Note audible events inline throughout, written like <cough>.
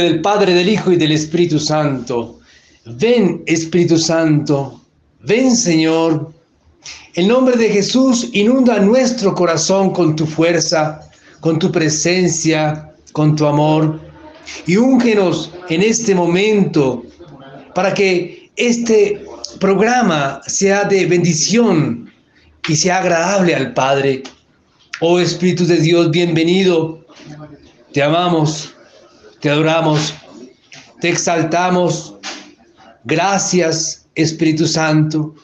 Del Padre, del Hijo y del Espíritu Santo. Ven, Espíritu Santo. Ven, Señor. En nombre de Jesús, inunda nuestro corazón con tu fuerza, con tu presencia, con tu amor. Y úngenos en este momento para que este programa sea de bendición y sea agradable al Padre. Oh Espíritu de Dios, bienvenido. Te amamos te adoramos, te exaltamos. Gracias, Espíritu Santo,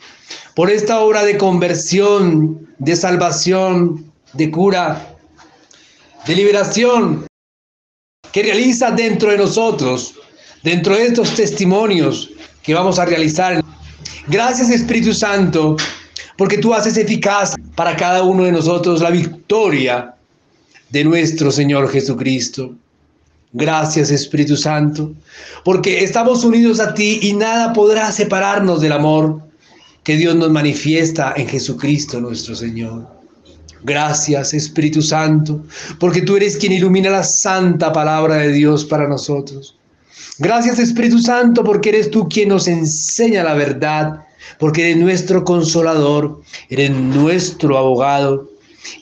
por esta obra de conversión, de salvación, de cura, de liberación que realiza dentro de nosotros, dentro de estos testimonios que vamos a realizar. Gracias, Espíritu Santo, porque tú haces eficaz para cada uno de nosotros la victoria de nuestro Señor Jesucristo. Gracias Espíritu Santo, porque estamos unidos a ti y nada podrá separarnos del amor que Dios nos manifiesta en Jesucristo nuestro Señor. Gracias Espíritu Santo, porque tú eres quien ilumina la santa palabra de Dios para nosotros. Gracias Espíritu Santo, porque eres tú quien nos enseña la verdad, porque eres nuestro consolador, eres nuestro abogado,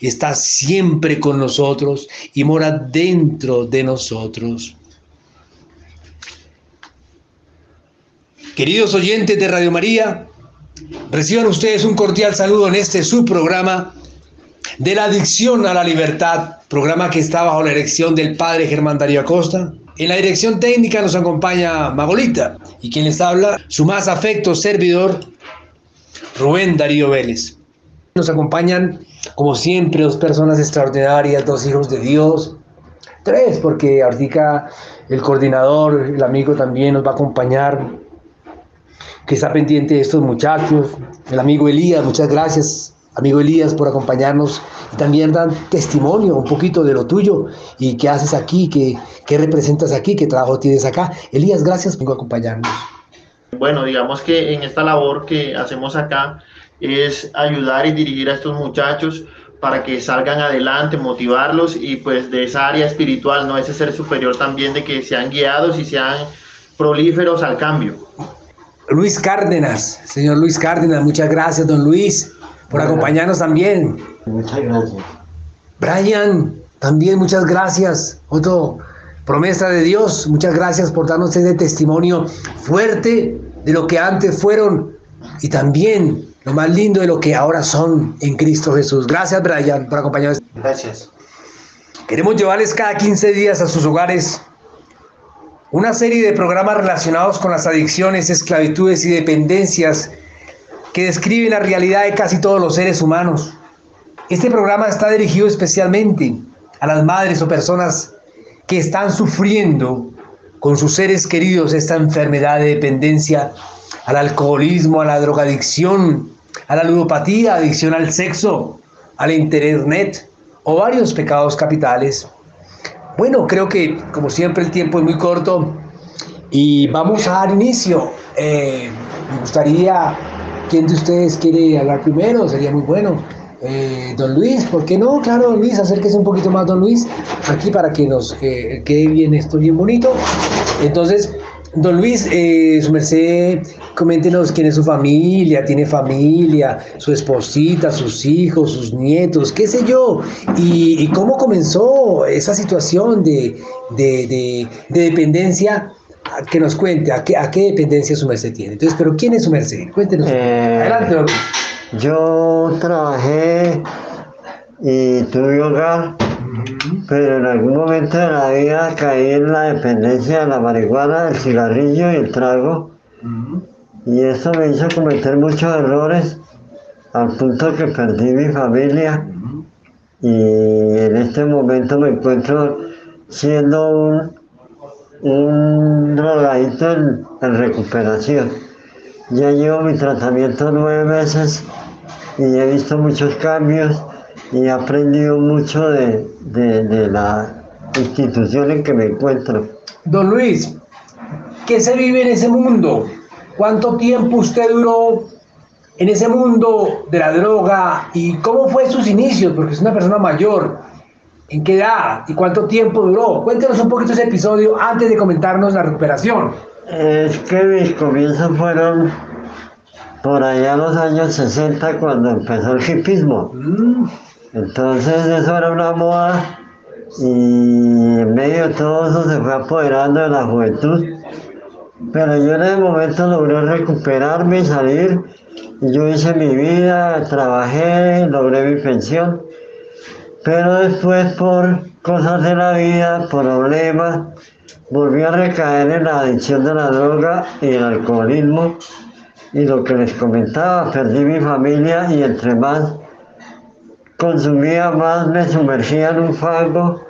está siempre con nosotros y mora dentro de nosotros. Queridos oyentes de Radio María, reciban ustedes un cordial saludo en este subprograma de la adicción a la libertad, programa que está bajo la dirección del padre Germán Darío Acosta. En la dirección técnica nos acompaña Magolita y quien les habla, su más afecto servidor, Rubén Darío Vélez. Nos acompañan como siempre, dos personas extraordinarias, dos hijos de Dios, tres, porque ahorita el coordinador, el amigo también nos va a acompañar, que está pendiente de estos muchachos, el amigo Elías, muchas gracias, amigo Elías, por acompañarnos y también dan testimonio un poquito de lo tuyo y qué haces aquí, qué, qué representas aquí, qué trabajo tienes acá. Elías, gracias por acompañarnos. Bueno, digamos que en esta labor que hacemos acá, es ayudar y dirigir a estos muchachos para que salgan adelante, motivarlos y pues de esa área espiritual, no ese ser superior también de que sean guiados y sean prolíferos al cambio. Luis Cárdenas, señor Luis Cárdenas, muchas gracias, don Luis, por acompañarnos también. Muchas gracias. Brian, también muchas gracias. Otro promesa de Dios, muchas gracias por darnos ese testimonio fuerte de lo que antes fueron y también lo más lindo de lo que ahora son en Cristo Jesús. Gracias, Brian, por acompañarnos. Gracias. Queremos llevarles cada 15 días a sus hogares una serie de programas relacionados con las adicciones, esclavitudes y dependencias que describen la realidad de casi todos los seres humanos. Este programa está dirigido especialmente a las madres o personas que están sufriendo con sus seres queridos esta enfermedad de dependencia al alcoholismo, a la drogadicción, a la ludopatía, adicción al sexo, al internet o varios pecados capitales. Bueno, creo que como siempre el tiempo es muy corto y vamos a dar inicio. Eh, me gustaría, ¿quién de ustedes quiere hablar primero? Sería muy bueno. Eh, don Luis, ¿por qué no? Claro, don Luis, acérquese un poquito más, don Luis, aquí para que nos quede bien esto bien bonito. Entonces, Don Luis, eh, su merced, coméntenos quién es su familia, tiene familia, su esposita, sus hijos, sus nietos, qué sé yo, y, cómo comenzó esa situación de, dependencia, que nos cuente a qué, a qué dependencia su merced tiene. Entonces, pero ¿quién es su merced? Cuéntenos. Eh, Adelante. Yo trabajé y tuve hogar pero en algún momento de la vida caí en la dependencia de la marihuana, del cigarrillo y el trago. Y eso me hizo cometer muchos errores al punto que perdí mi familia. Y en este momento me encuentro siendo un, un drogadito en, recuperación. Ya llevo mi tratamiento nueve meses y he visto muchos cambios y he aprendido mucho de, de, la institución en que me encuentro. Don Luis, ¿qué se vive en ese mundo? ¿Cuánto tiempo usted duró en ese mundo de la droga y cómo fue sus inicios? Porque es una persona mayor. ¿En qué edad? ¿Y cuánto tiempo duró? Cuéntenos un poquito ese episodio antes de comentarnos la recuperación. Es que mis comienzos fueron por allá los años 60 cuando empezó el hipismo. Mm. Entonces eso era una moda y en medio de todo eso se fue apoderando de la juventud. Pero yo en ese momento logré recuperarme y salir. Yo hice mi vida, trabajé, logré mi pensión. Pero después por cosas de la vida, problemas, volví a recaer en la adicción de la droga y el alcoholismo. Y lo que les comentaba, perdí mi familia y entre más consumía, más me sumergía en un fango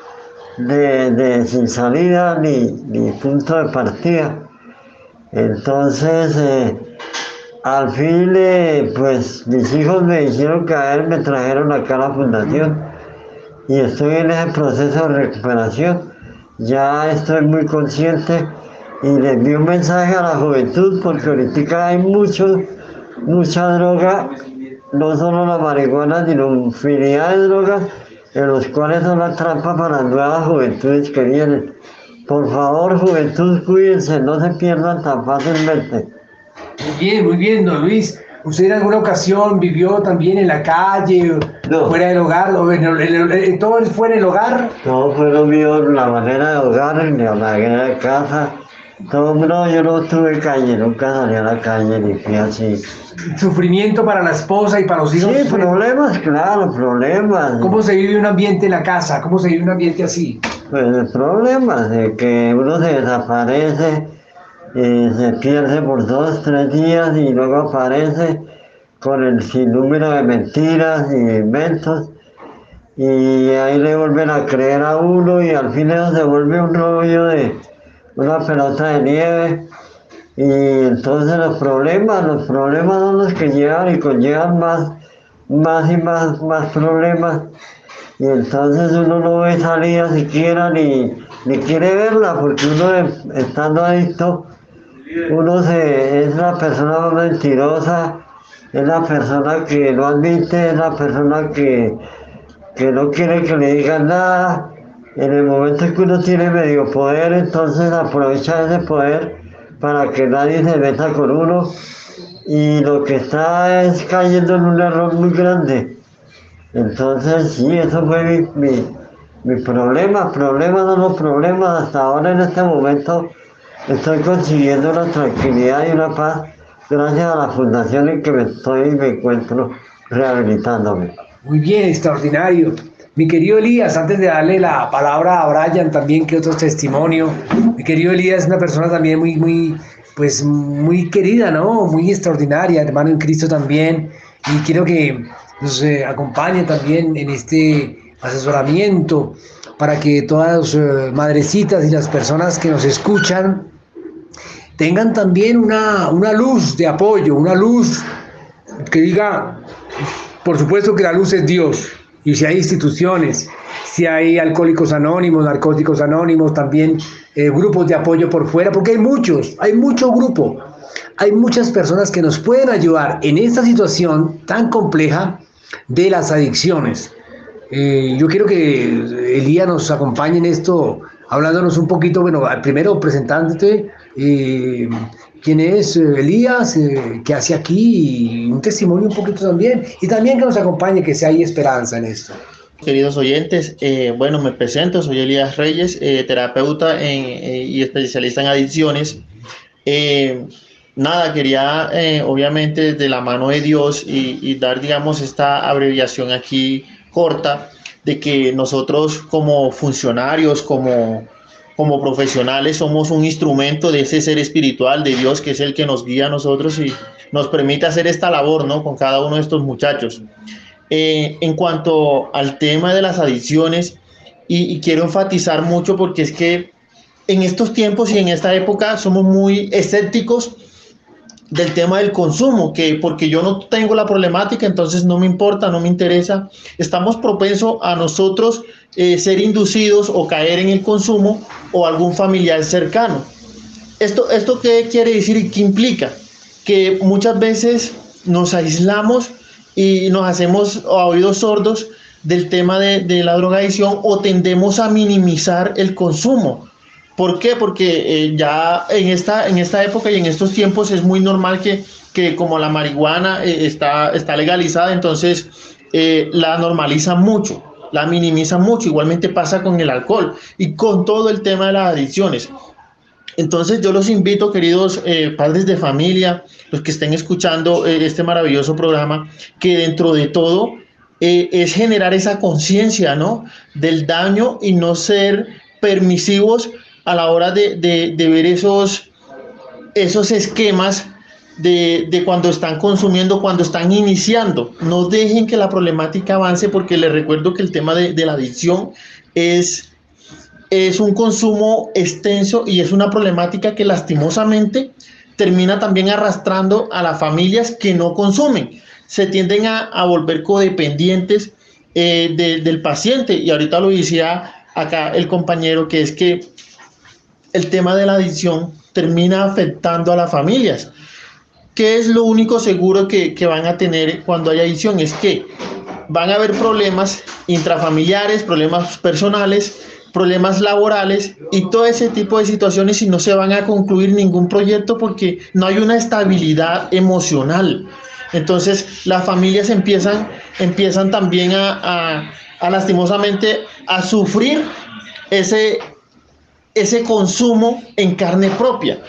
de, sin salida ni, ni, punto de partida. Entonces, eh, al fin, eh, pues mis hijos me hicieron caer, me trajeron acá a la fundación y estoy en ese proceso de recuperación. Ya estoy muy consciente y les envío un mensaje a la juventud porque ahorita hay mucho, mucha droga, no solo la marihuana, sino infinidad de drogas en los cuales son la trampa para las nuevas juventudes que vienen. Por favor, juventud, cuídense, no se pierdan tan fácilmente. Muy bien, muy bien, don Luis. ¿Usted en alguna ocasión vivió también en la calle, fuera del hogar, o en el, todo fuera del hogar? Todo fue lo mío, la manera de hogar, la manera de casa. Todo, no, yo no tuve calle, nunca salí a la calle, ni fui así sufrimiento para la esposa y para los hijos. Sí, problemas, claro, problemas. ¿Cómo se vive un ambiente en la casa? ¿Cómo se vive un ambiente así? Pues problemas, de que uno se desaparece, eh, se pierde por dos, tres días y luego aparece con el sinnúmero de mentiras y inventos y ahí le vuelven a creer a uno y al final se vuelve un rollo de una pelota de nieve y entonces los problemas, los problemas son los que llevan y conllevan más, más y más, más problemas. Y entonces uno no ve salida siquiera ni, ni quiere verla, porque uno estando adicto, uno se, es la persona más mentirosa, es la persona que no admite, es la persona que, que no quiere que le digan nada. En el momento en que uno tiene medio poder, entonces aprovecha ese poder para que nadie se meta con uno y lo que está es cayendo en un error muy grande. Entonces, sí, eso fue mi, mi, problema. Problemas no los problemas. Hasta ahora, en este momento, estoy consiguiendo una tranquilidad y una paz gracias a la fundación en que me estoy y me encuentro rehabilitándome. Muy bien, extraordinario. Mi querido Elías, antes de darle la palabra a Brian también, que otro testimonio, mi querido Elías es una persona también muy, muy, pues muy querida, ¿no? Muy extraordinaria, hermano en Cristo también, y quiero que nos eh, acompañe también en este asesoramiento para que todas las eh, madrecitas y las personas que nos escuchan tengan también una, una luz de apoyo, una luz que diga, por supuesto que la luz es Dios, y si hay instituciones, si hay alcohólicos anónimos, narcóticos anónimos, también eh, grupos de apoyo por fuera, porque hay muchos, hay mucho grupo, hay muchas personas que nos pueden ayudar en esta situación tan compleja de las adicciones. Eh, yo quiero que Elías nos acompañe en esto, hablándonos un poquito, bueno, primero presentándote, eh, quién es Elías, eh, qué hace aquí, y un testimonio un poquito también, y también que nos acompañe, que si hay esperanza en esto. Queridos oyentes, eh, bueno, me presento, soy Elías Reyes, eh, terapeuta y especialista en adicciones. nada, quería obviamente de la mano de Dios y, y dar, digamos, esta abreviación aquí corta de que nosotros como funcionarios, como como profesionales somos un instrumento de ese ser espiritual de Dios que es el que nos guía a nosotros y nos permite hacer esta labor, ¿no? Con cada uno de estos muchachos. Eh, en cuanto al tema de las adicciones, y, quiero enfatizar mucho porque es que en estos tiempos y en esta época somos muy escépticos del tema del consumo, que porque yo no tengo la problemática, entonces no me importa, no me interesa. Estamos propensos a nosotros eh, ser inducidos o caer en el consumo o algún familiar cercano. ¿Esto, ¿Esto qué quiere decir y qué implica? Que muchas veces nos aislamos y nos hacemos oídos sordos del tema de, de la drogadicción o tendemos a minimizar el consumo. ¿Por qué? Porque eh, ya en esta, en esta época y en estos tiempos es muy normal que, que como la marihuana eh, está, está legalizada, entonces eh, la normalizan mucho, la minimizan mucho. Igualmente pasa con el alcohol y con todo el tema de las adicciones. Entonces yo los invito, queridos padres de familia, los que estén escuchando este maravilloso programa, que dentro de todo es generar esa conciencia, ¿no? Del daño y no ser permisivos a la hora de, ver esos, esquemas de, cuando están consumiendo, cuando están iniciando. No dejen que la problemática avance porque les recuerdo que el tema de, la adicción es, un consumo extenso y es una problemática que lastimosamente termina también arrastrando a las familias que no consumen. Se tienden a, volver codependientes eh, de, del paciente y ahorita lo decía acá el compañero que es que el tema de la adicción termina afectando a las familias. ¿Qué es lo único seguro que, que, van a tener cuando hay adicción? Es que van a haber problemas intrafamiliares, problemas personales, problemas laborales y todo ese tipo de situaciones y no se van a concluir ningún proyecto porque no hay una estabilidad emocional. Entonces las familias empiezan, empiezan también a, a lastimosamente a sufrir ese, ese consumo en carne propia.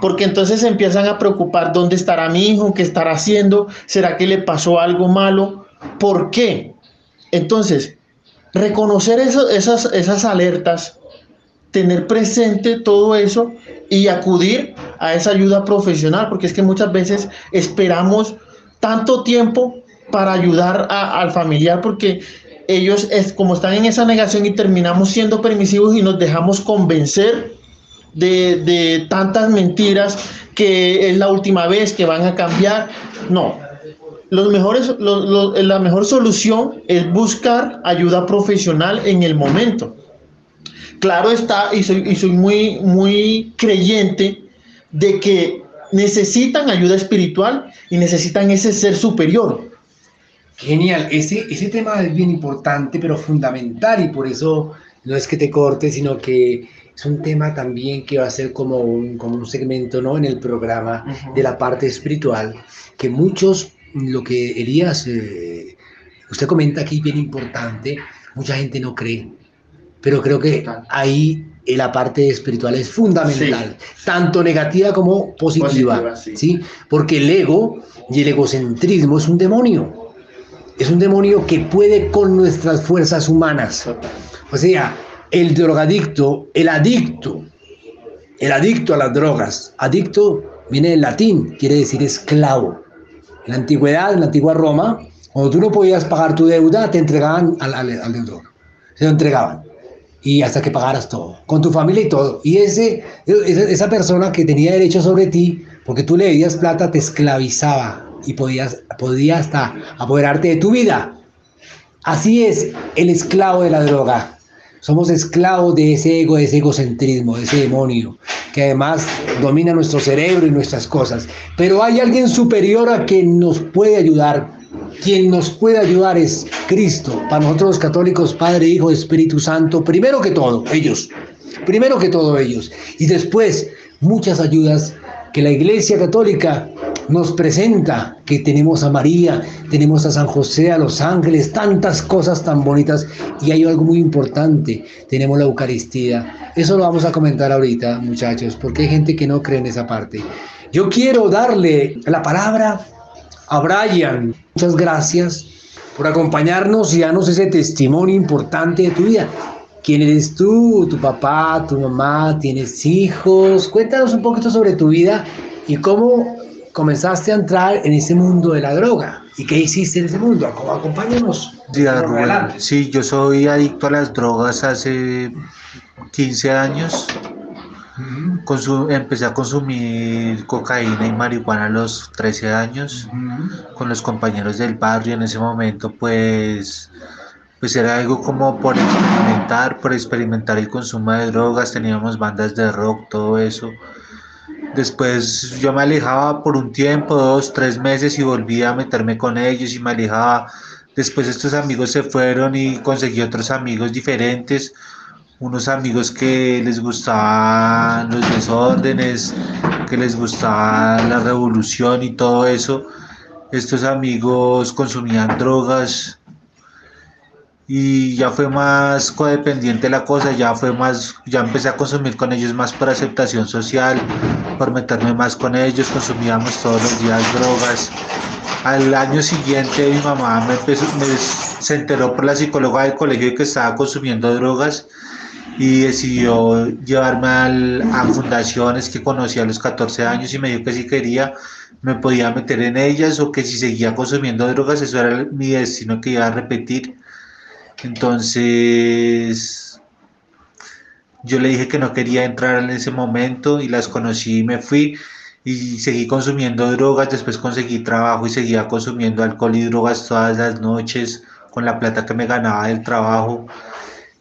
Porque entonces se empiezan a preocupar dónde estará mi hijo, qué estará haciendo, será que le pasó algo malo, ¿por qué? Entonces, reconocer esas, alertas, tener presente todo eso y acudir a esa ayuda profesional, porque es que muchas veces esperamos tanto tiempo para ayudar al familiar, porque ellos es como están en esa negación y terminamos siendo permisivos y nos dejamos convencer de, de, tantas mentiras que es la última vez que van a cambiar. No, los mejores, la mejor solución es buscar ayuda profesional en el momento. Claro está, y soy, y soy muy, muy creyente de que necesitan ayuda espiritual y necesitan ese ser superior Genial, ese, ese tema es bien importante, pero fundamental, y por eso no es que te corte, sino que es un tema también que va a ser como un, como un segmento ¿no? en el programa uh -huh. de la parte espiritual, que muchos, lo que Elías, eh, usted comenta aquí bien importante, mucha gente no cree, pero creo que ahí la parte espiritual es fundamental, sí. tanto negativa como positiva, positiva sí. ¿sí? porque el ego y el egocentrismo es un demonio es un demonio que puede con nuestras fuerzas humanas. O sea, el drogadicto, el adicto, el adicto a las drogas, adicto viene del latín, quiere decir esclavo. En la antigüedad, en la antigua Roma, cuando tú no podías pagar tu deuda, te entregaban al, al, al deudor. Se lo entregaban. Y hasta que pagaras todo, con tu familia y todo. Y ese, esa persona que tenía derecho sobre ti, porque tú le debías plata, te esclavizaba, y podías, podía hasta apoderarte de tu vida. Así es el esclavo de la droga. Somos esclavos de ese ego, de ese egocentrismo, de ese demonio, que además domina nuestro cerebro y nuestras cosas. Pero hay alguien superior a quien nos puede ayudar. Quien nos puede ayudar es Cristo. Para nosotros los católicos, Padre, Hijo, Espíritu Santo, primero que todo, ellos. Primero que todo ellos. Y después, muchas ayudas que la Iglesia Católica nos presenta que tenemos a María, tenemos a San José, a los ángeles, tantas cosas tan bonitas y hay algo muy importante, tenemos la Eucaristía. Eso lo vamos a comentar ahorita, muchachos, porque hay gente que no cree en esa parte. Yo quiero darle la palabra a Brian. Muchas gracias por acompañarnos y darnos ese testimonio importante de tu vida. ¿Quién eres tú? ¿Tu papá? ¿Tu mamá? ¿Tienes hijos? Cuéntanos un poquito sobre tu vida y cómo comenzaste a entrar en ese mundo de la droga. ¿Y qué hiciste en ese mundo? Acompáñanos. Sí, sí, yo soy adicto a las drogas hace 15 años. Consum empecé a consumir cocaína y marihuana a los 13 años uh -huh. con los compañeros del barrio en ese momento pues pues era algo como por experimentar por experimentar el consumo de drogas teníamos bandas de rock todo eso Después yo me alejaba por un tiempo, dos, tres meses y volvía a meterme con ellos y me alejaba. Después estos amigos se fueron y conseguí otros amigos diferentes, unos amigos que les gustaban los desórdenes, que les gustaba la revolución y todo eso. Estos amigos consumían drogas y ya fue más codependiente la cosa, ya fue más, ya empecé a consumir con ellos más por aceptación social, por meterme más con ellos, consumíamos todos los días drogas al año siguiente mi mamá me, se enteró por la psicóloga del colegio que estaba consumiendo drogas y decidió llevarme a fundaciones que conocí a los 14 años y me dijo que si quería me podía meter en ellas o que si seguía consumiendo drogas eso era mi destino que iba a repetir. Entonces yo le dije que no quería entrar en ese momento y las conocí y me fui y seguí consumiendo drogas, después conseguí trabajo y seguía consumiendo alcohol y drogas todas las noches con la plata que me ganaba del trabajo.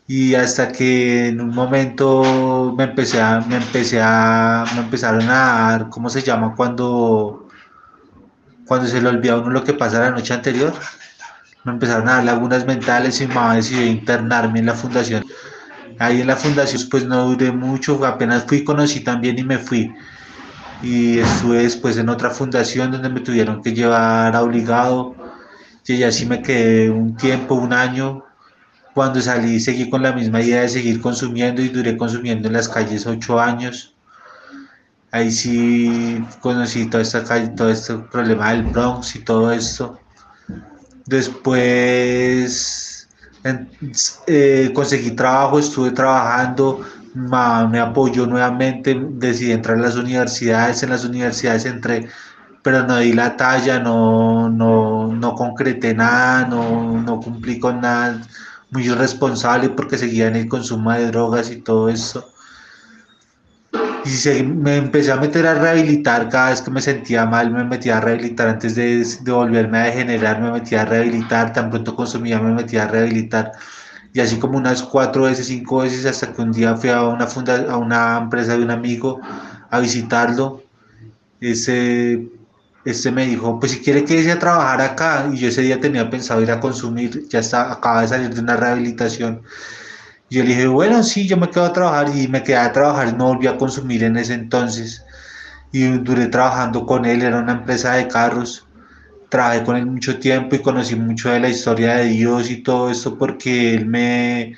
Y hasta que en un momento me empecé a, me empecé a, me empezaron a dar, ¿cómo se llama? Cuando, cuando se le olvida a uno lo que pasa la noche anterior, me empezaron a dar lagunas mentales y me decidió internarme en la fundación. Ahí en la fundación pues no duré mucho, apenas fui, conocí también y me fui y estuve después en otra fundación donde me tuvieron que llevar obligado y así me quedé un tiempo, un año. Cuando salí seguí con la misma idea de seguir consumiendo y duré consumiendo en las calles ocho años. Ahí sí conocí todo, esta calle, todo este problema del Bronx y todo esto. Después eh, conseguí trabajo, estuve trabajando, me apoyó nuevamente, decidí entrar a las universidades, en las universidades entré, pero no di la talla, no, no, no concreté nada, no, no cumplí con nada, muy irresponsable porque seguía en el consumo de drogas y todo eso. Y me empecé a meter a rehabilitar cada vez que me sentía mal, me metía a rehabilitar antes de, de volverme a degenerar, me metía a rehabilitar, tan pronto consumía, me metía a rehabilitar y así como unas cuatro veces, cinco veces, hasta que un día fui a una, funda, a una empresa de un amigo a visitarlo. Ese, este me dijo, pues si quiere que a trabajar acá, y yo ese día tenía pensado ir a consumir, ya está, acaba de salir de una rehabilitación. Y yo le dije, bueno, sí, yo me quedo a trabajar y me quedé a trabajar no volví a consumir en ese entonces. Y duré trabajando con él, era una empresa de carros trabajé con él mucho tiempo y conocí mucho de la historia de Dios y todo esto porque él me,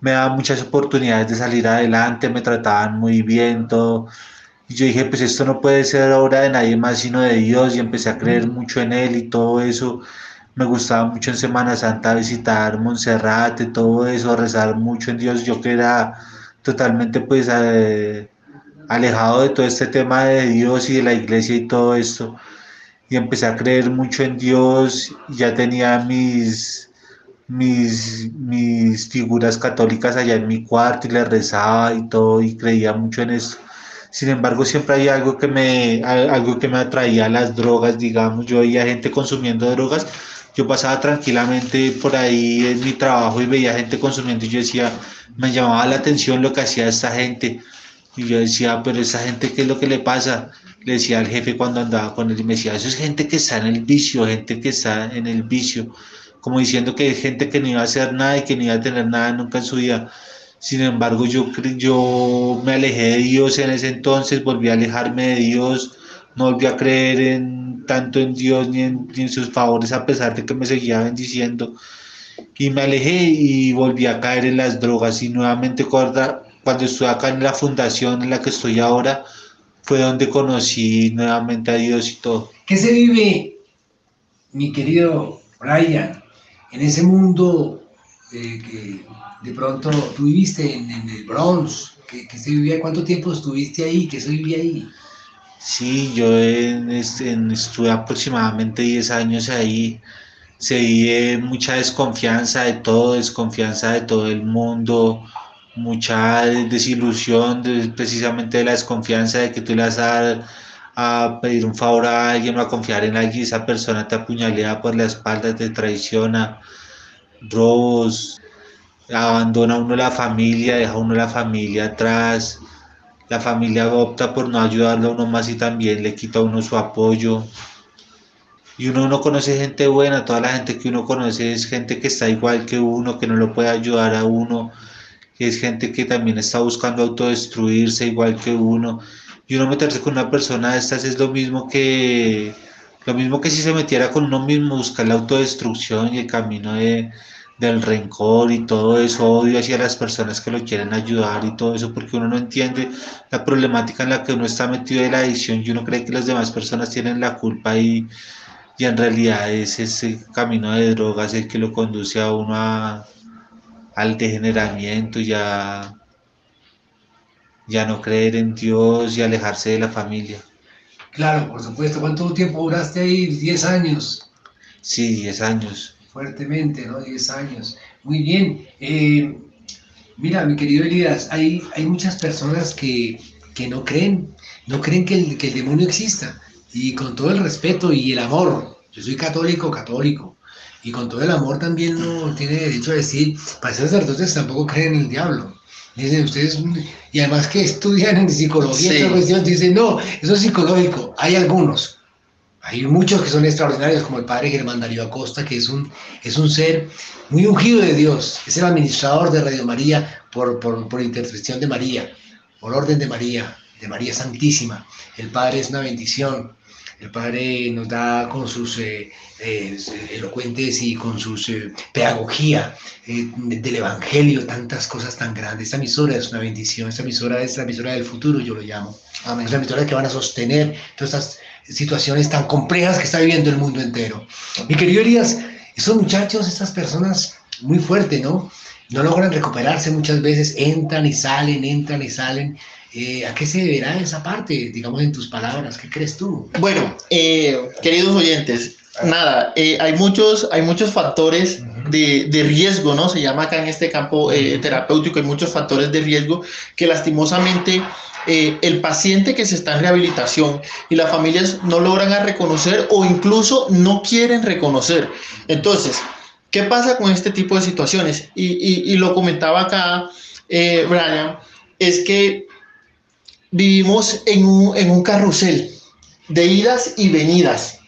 me daba muchas oportunidades de salir adelante, me trataban muy bien, todo. Y yo dije, pues esto no puede ser obra de nadie más sino de Dios y empecé a creer mucho en él y todo eso. Me gustaba mucho en Semana Santa visitar Monserrate, todo eso, rezar mucho en Dios. Yo que era totalmente pues eh, alejado de todo este tema de Dios y de la iglesia y todo esto y empecé a creer mucho en Dios, ya tenía mis, mis, mis figuras católicas allá en mi cuarto y le rezaba y todo y creía mucho en eso. Sin embargo, siempre hay algo que me, algo que me atraía a las drogas, digamos, yo veía gente consumiendo drogas, yo pasaba tranquilamente por ahí en mi trabajo y veía gente consumiendo y yo decía, me llamaba la atención lo que hacía esta gente. Y yo decía, pero esa gente, ¿qué es lo que le pasa? le decía al jefe cuando andaba con él y me decía, eso es gente que está en el vicio, gente que está en el vicio, como diciendo que es gente que no iba a hacer nada y que no iba a tener nada nunca en su vida. Sin embargo, yo, yo me alejé de Dios en ese entonces, volví a alejarme de Dios, no volví a creer en, tanto en Dios ni en, en sus favores, a pesar de que me seguía bendiciendo. Y me alejé y volví a caer en las drogas. Y nuevamente, cuando, estuve acá en la fundación en la que estoy ahora, fue donde conocí nuevamente a Dios y todo. ¿Qué se vive, mi querido Brian, en ese mundo que de pronto tú viviste en, el Bronx? ¿Qué, se vivía? ¿Cuánto tiempo estuviste ahí? ¿Qué se vivía ahí? Sí, yo en, estuve aproximadamente 10 años ahí. Se vive mucha desconfianza de todo, desconfianza de todo el mundo, mucha desilusión precisamente de la desconfianza de que tú le vas a, a pedir un favor a alguien o a confiar en alguien esa persona te apuñalea por la espalda, te traiciona, robos, abandona uno la familia, deja uno la familia atrás, la familia opta por no ayudarle a uno más y también le quita a uno su apoyo. y uno no conoce gente buena, toda la gente que uno conoce es gente que está igual que uno, que no lo puede ayudar a uno, es gente que también está buscando autodestruirse igual que uno. Y uno meterse con una persona de estas es lo mismo que lo mismo que si se metiera con uno mismo, buscar la autodestrucción y el camino de, del rencor y todo eso, odio hacia las personas que lo quieren ayudar y todo eso, porque uno no entiende la problemática en la que uno está metido de la adicción y uno cree que las demás personas tienen la culpa y, y en realidad es ese camino de drogas el que lo conduce a uno al degeneramiento y a ya no creer en Dios y alejarse de la familia. Claro, por supuesto. ¿Cuánto tiempo duraste ahí? ¿10 años? Sí, 10 años. Fuertemente, ¿no? 10 años. Muy bien. Eh, mira, mi querido Elías, hay, hay muchas personas que, que no creen, no creen que el, que el demonio exista y con todo el respeto y el amor, yo soy católico, católico, y con todo el amor también uno tiene derecho a decir, para ser sacerdotes tampoco creen en el diablo. Dicen ustedes, y además que estudian en psicología, sí. cuestión, dicen, no, eso es psicológico. Hay algunos, hay muchos que son extraordinarios, como el padre Germán Darío Acosta, que es un, es un ser muy ungido de Dios, es el administrador de Radio María por, por, por intercesión de María, por orden de María, de María Santísima. El Padre es una bendición. El Padre nos da con sus eh, eh, elocuentes y con su eh, pedagogía del Evangelio tantas cosas tan grandes. Esta emisora es una bendición, esta emisora es la emisora del futuro, yo lo llamo. Amén. Es la emisora que van a sostener todas estas situaciones tan complejas que está viviendo el mundo entero. Mi querido Elías, esos muchachos, estas personas muy fuertes, ¿no? No logran recuperarse muchas veces, entran y salen, entran y salen. Eh, ¿A qué se deberá esa parte, digamos, en tus palabras? ¿Qué crees tú? Bueno, eh, queridos oyentes, nada, eh, hay, muchos, hay muchos factores de, de, riesgo, ¿no? Se llama acá en este campo terapéutico, hay muchos factores de riesgo que lastimosamente el paciente que se está en rehabilitación y las familias no logran a reconocer o incluso no quieren reconocer. Entonces, ¿qué pasa con este tipo de situaciones? Y, y, y lo comentaba acá Brian, es que vivimos en un, en un carrusel de idas y venidas.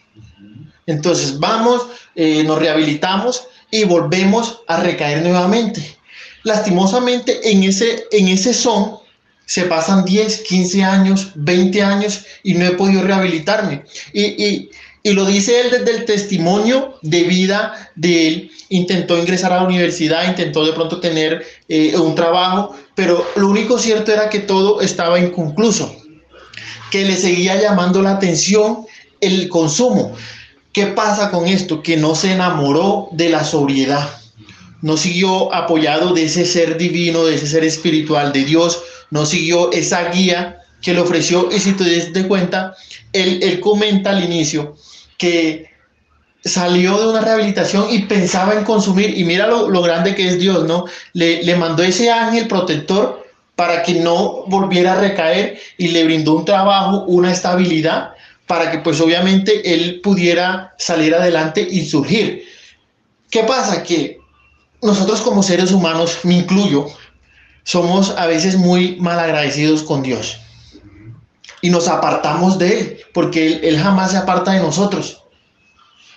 Entonces vamos, eh, nos rehabilitamos y volvemos a recaer nuevamente. Lastimosamente en ese, en ese son se pasan 10, 15 años, 20 años y no he podido rehabilitarme. Y, y, y lo dice él desde el testimonio de vida de él. Intentó ingresar a la universidad, intentó de pronto tener eh, un trabajo, pero lo único cierto era que todo estaba inconcluso, que le seguía llamando la atención el consumo. ¿Qué pasa con esto? Que no se enamoró de la sobriedad, no siguió apoyado de ese ser divino, de ese ser espiritual de Dios, no siguió esa guía que le ofreció. Y si te das cuenta, él, él comenta al inicio que salió de una rehabilitación y pensaba en consumir, y mira lo, lo grande que es Dios, ¿no? Le, le, mandó ese ángel protector para que no volviera a recaer y le brindó un trabajo, una estabilidad, para que pues obviamente él pudiera salir adelante y surgir. ¿Qué pasa? Que nosotros como seres humanos, me incluyo, somos a veces muy mal agradecidos con Dios y nos apartamos de Él, porque él jamás se aparta de nosotros.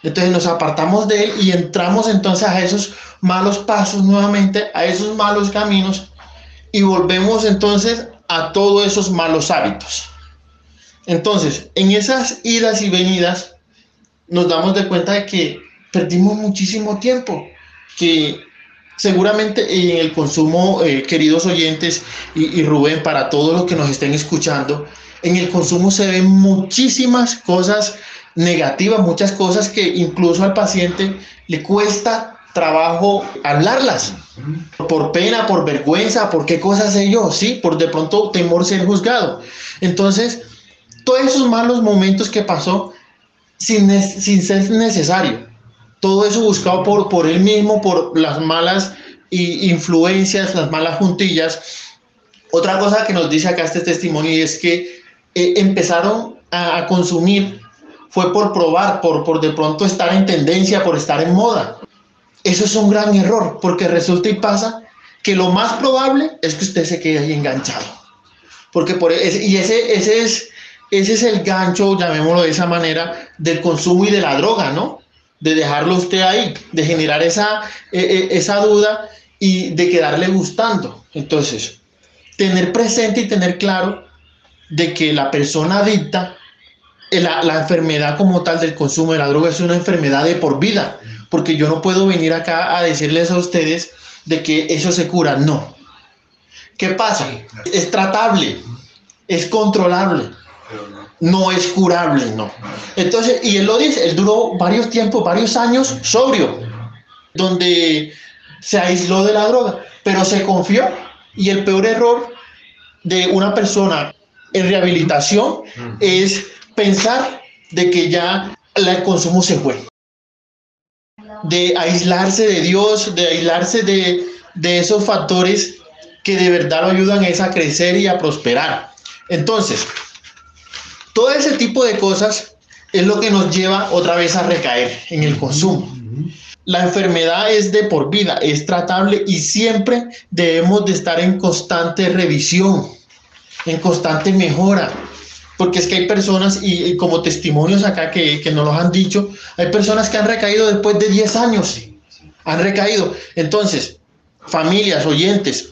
Entonces nos apartamos de Él y entramos entonces a esos malos pasos nuevamente, a esos malos caminos y volvemos entonces a todos esos malos hábitos. Entonces, en esas idas y venidas, nos damos de cuenta de que perdimos muchísimo tiempo, que seguramente en el consumo, eh, queridos oyentes y, y Rubén, para todos los que nos estén escuchando, en el consumo se ven muchísimas cosas negativas, muchas cosas que incluso al paciente le cuesta trabajo hablarlas. Por pena, por vergüenza, por qué cosas yo, sí, por de pronto temor ser juzgado. Entonces, todos esos malos momentos que pasó sin, sin ser necesario, todo eso buscado por, por él mismo, por las malas influencias, las malas juntillas. Otra cosa que nos dice acá este testimonio es que eh, empezaron a, a, consumir fue por probar, por, por de pronto estar en tendencia, por estar en moda. Eso es un gran error, porque resulta y pasa que lo más probable es que usted se quede ahí enganchado. Porque por ese, y ese, ese es ese es el gancho, llamémoslo de esa manera, del consumo y de la droga, ¿no? De dejarlo usted ahí, de generar esa, e, e, esa duda y de quedarle gustando. Entonces, tener presente y tener claro de que la persona adicta, eh, la, la, enfermedad como tal del consumo de la droga es una enfermedad de por vida, porque yo no puedo venir acá a decirles a ustedes de que eso se cura, no. ¿Qué pasa? Es tratable, es controlable, no es curable, no. Entonces, y él lo dice, él duró varios tiempos, varios años sobrio, donde se aisló de la droga, pero se confió. Y el peor error de una persona en rehabilitación es pensar de que ya el consumo se fue. De aislarse de Dios, de aislarse de, de esos factores que de verdad lo ayudan es a crecer y a prosperar. Entonces, todo ese tipo de cosas es lo que nos lleva otra vez a recaer en el consumo. La enfermedad es de por vida, es tratable y siempre debemos de estar en constante revisión, en constante mejora. Porque es que hay personas, y, como testimonios acá que, que nos los han dicho, hay personas que han recaído después de 10 años. Han recaído. Entonces, familias, oyentes,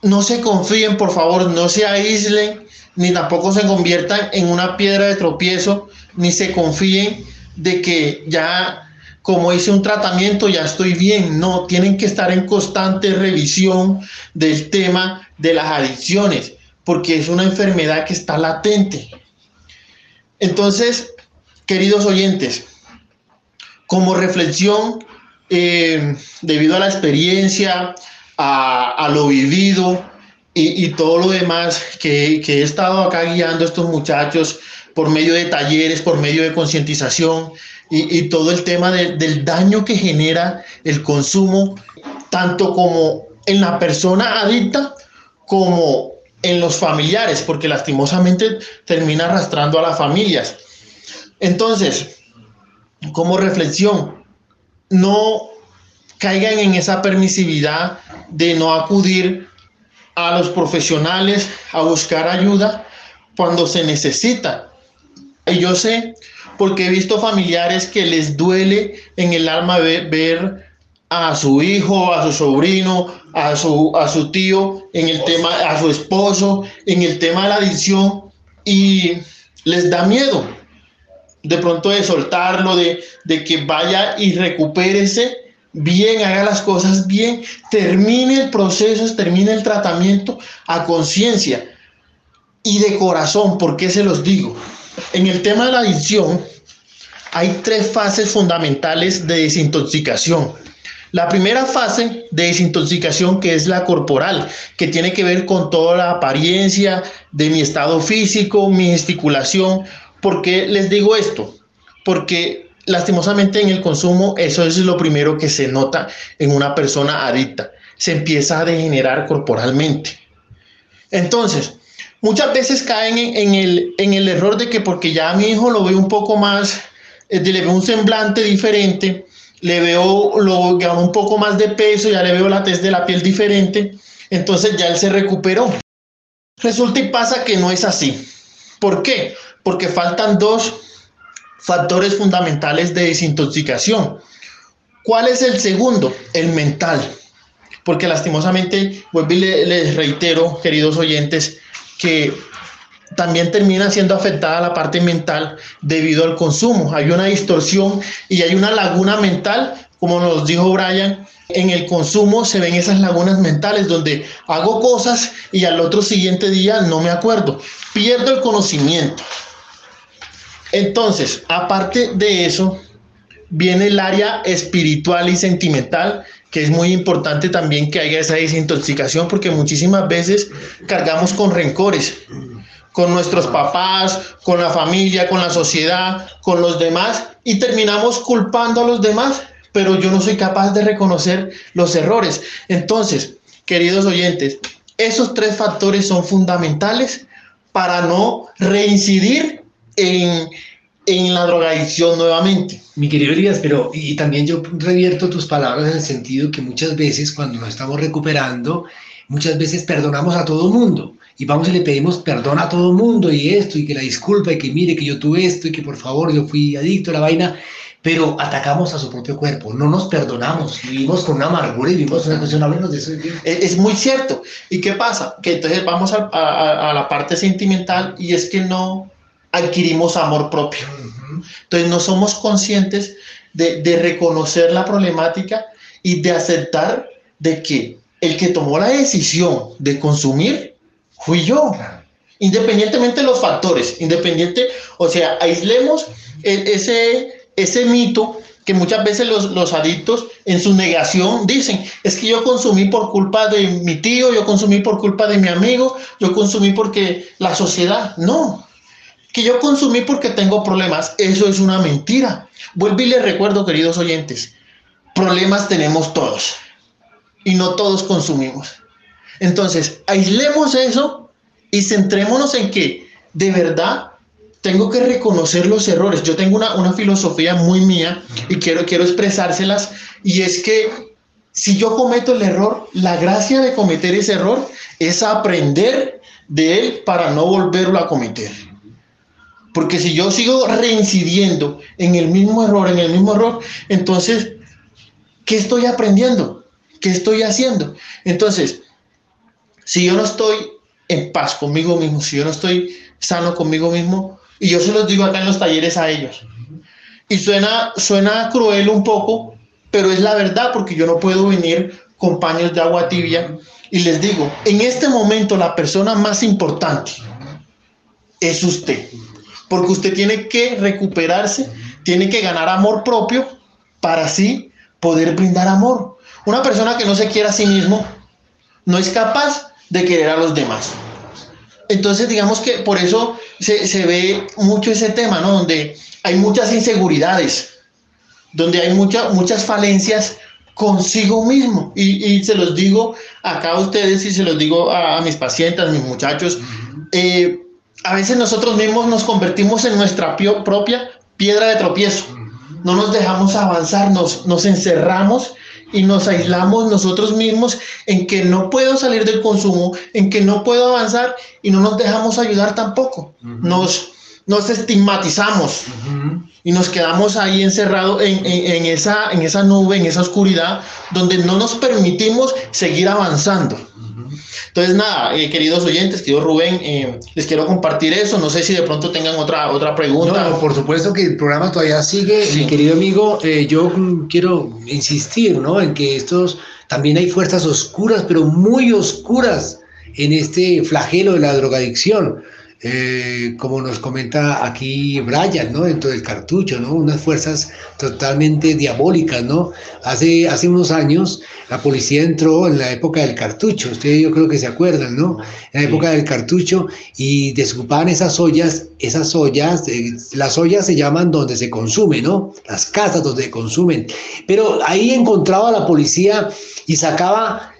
no se confíen, por favor, no se aíslen, ni tampoco se conviertan en una piedra de tropiezo, ni se confíen de que ya como hice un tratamiento, ya estoy bien. No, tienen que estar en constante revisión del tema de las adicciones, porque es una enfermedad que está latente. Entonces, queridos oyentes, como reflexión, eh, debido a la experiencia, a, lo vivido y, todo lo demás que, que he estado acá guiando a estos muchachos por medio de talleres, por medio de concientización, y, todo el tema del daño que genera el consumo, tanto como en la persona adicta como en los familiares, porque lastimosamente termina arrastrando a las familias. Entonces, como reflexión, no caigan en esa permisividad de no acudir a los profesionales a buscar ayuda cuando se necesita. Y yo sé porque he visto familiares que les duele en el alma ver, a su hijo, a su sobrino, a su, a su tío, en el tema, a su esposo, en el tema de la adicción y les da miedo de pronto de soltarlo, de, de que vaya y recupérese bien, haga las cosas bien, termine el proceso, termine el tratamiento a conciencia y de corazón, porque se los digo. En el tema de la adicción, hay tres fases fundamentales de desintoxicación. La primera fase de desintoxicación, que es la corporal, que tiene que ver con toda la apariencia de mi estado físico, mi gesticulación. ¿Por qué les digo esto? Porque lastimosamente en el consumo eso es lo primero que se nota en una persona adicta. Se empieza a degenerar corporalmente. Entonces, muchas veces caen en, el, en el error de que porque ya mi hijo lo ve un poco más le veo un semblante diferente, le veo lo, un poco más de peso, ya le veo la tez de la piel diferente, entonces ya él se recuperó. Resulta y pasa que no es así. ¿Por qué? Porque faltan dos factores fundamentales de desintoxicación. ¿Cuál es el segundo? El mental. Porque lastimosamente, vuelvo y les reitero, queridos oyentes, que también termina siendo afectada la parte mental debido al consumo. Hay una distorsión y hay una laguna mental, como nos dijo Brian, en el consumo se ven esas lagunas mentales donde hago cosas y al otro siguiente día no me acuerdo, pierdo el conocimiento. Entonces, aparte de eso, viene el área espiritual y sentimental, que es muy importante también que haya esa desintoxicación porque muchísimas veces cargamos con rencores con nuestros papás, con la familia, con la sociedad, con los demás y terminamos culpando a los demás, pero yo no soy capaz de reconocer los errores. Entonces, queridos oyentes, esos tres factores son fundamentales para no reincidir en, en la drogadicción nuevamente. Mi querido Elías, pero y también yo revierto tus palabras en el sentido que muchas veces cuando nos estamos recuperando, muchas veces perdonamos a todo el mundo y vamos y le pedimos perdón a todo el mundo y esto y que la disculpa y que mire que yo tuve esto y que por favor yo fui adicto a la vaina, pero atacamos a su propio cuerpo, no nos perdonamos, vivimos con una amargura y vivimos una cuestión, hablemos de eso. Es, es muy cierto. ¿Y qué pasa? Que entonces vamos a, a- a la parte sentimental y es que no adquirimos amor propio. Entonces no somos conscientes de, reconocer la problemática y de aceptar de que el que tomó la decisión de consumir fui yo. Independientemente de los factores, independiente, o sea, aislemos ese, ese mito que muchas veces los, los adictos en su negación dicen, es que yo consumí por culpa de mi tío, yo consumí por culpa de mi amigo, yo consumí porque la sociedad, no, que yo consumí porque tengo problemas, eso es una mentira. Vuelvo y les recuerdo, queridos oyentes, problemas tenemos todos y no todos consumimos. Entonces, aislemos eso y centrémonos en que de verdad tengo que reconocer los errores. Yo tengo una, una filosofía muy mía y quiero, quiero expresárselas y es que si yo cometo el error, la gracia de cometer ese error es aprender de él para no volverlo a cometer. Porque si yo sigo reincidiendo en el mismo error, en el mismo error, entonces, ¿qué estoy aprendiendo? ¿Qué estoy haciendo? Entonces, si yo no estoy en paz conmigo mismo, si yo no estoy sano conmigo mismo, y yo se los digo acá en los talleres a ellos, y suena, suena cruel un poco, pero es la verdad, porque yo no puedo venir con paños de agua tibia y les digo, en este momento la persona más importante es usted, porque usted tiene que recuperarse, tiene que ganar amor propio para así poder brindar amor. Una persona que no se quiere a sí mismo no es capaz de querer a los demás. Entonces, digamos que por eso se, se ve mucho ese tema, ¿no? Donde hay muchas inseguridades, donde hay mucha- muchas falencias consigo mismo. Y, y se los digo acá a ustedes y se los digo a, a mis pacientes, a mis muchachos. eh, a veces nosotros mismos nos convertimos en nuestra propia piedra de tropiezo. No nos dejamos avanzar, nos, nos encerramos y nos aislamos nosotros mismos en que no puedo salir del consumo, en que no puedo avanzar y no nos dejamos ayudar tampoco. Nos, nos estigmatizamos y nos quedamos ahí encerrados en, en- en esa, en esa nube, en esa oscuridad, donde no nos permitimos seguir avanzando. Entonces, nada, eh, queridos oyentes, querido Rubén, eh, les quiero compartir eso. No sé si de pronto tengan otra, otra pregunta. No, no, por supuesto que el programa todavía sigue. Sí. Mi querido amigo, eh, yo quiero insistir, ¿no? En que estos también hay fuerzas oscuras, pero muy oscuras en este flagelo de la drogadicción. Eh, como nos comenta aquí Brian, ¿no? Dentro del cartucho, ¿no? Unas fuerzas totalmente diabólicas, ¿no? Hace, hace unos años la policía entró en la época del cartucho, ustedes yo creo que se acuerdan, ¿no? En la época del cartucho y desocupaban esas ollas, esas ollas, eh, las ollas se llaman donde se consume, ¿no? Las casas donde se consumen. Pero ahí encontraba la policía y sacaba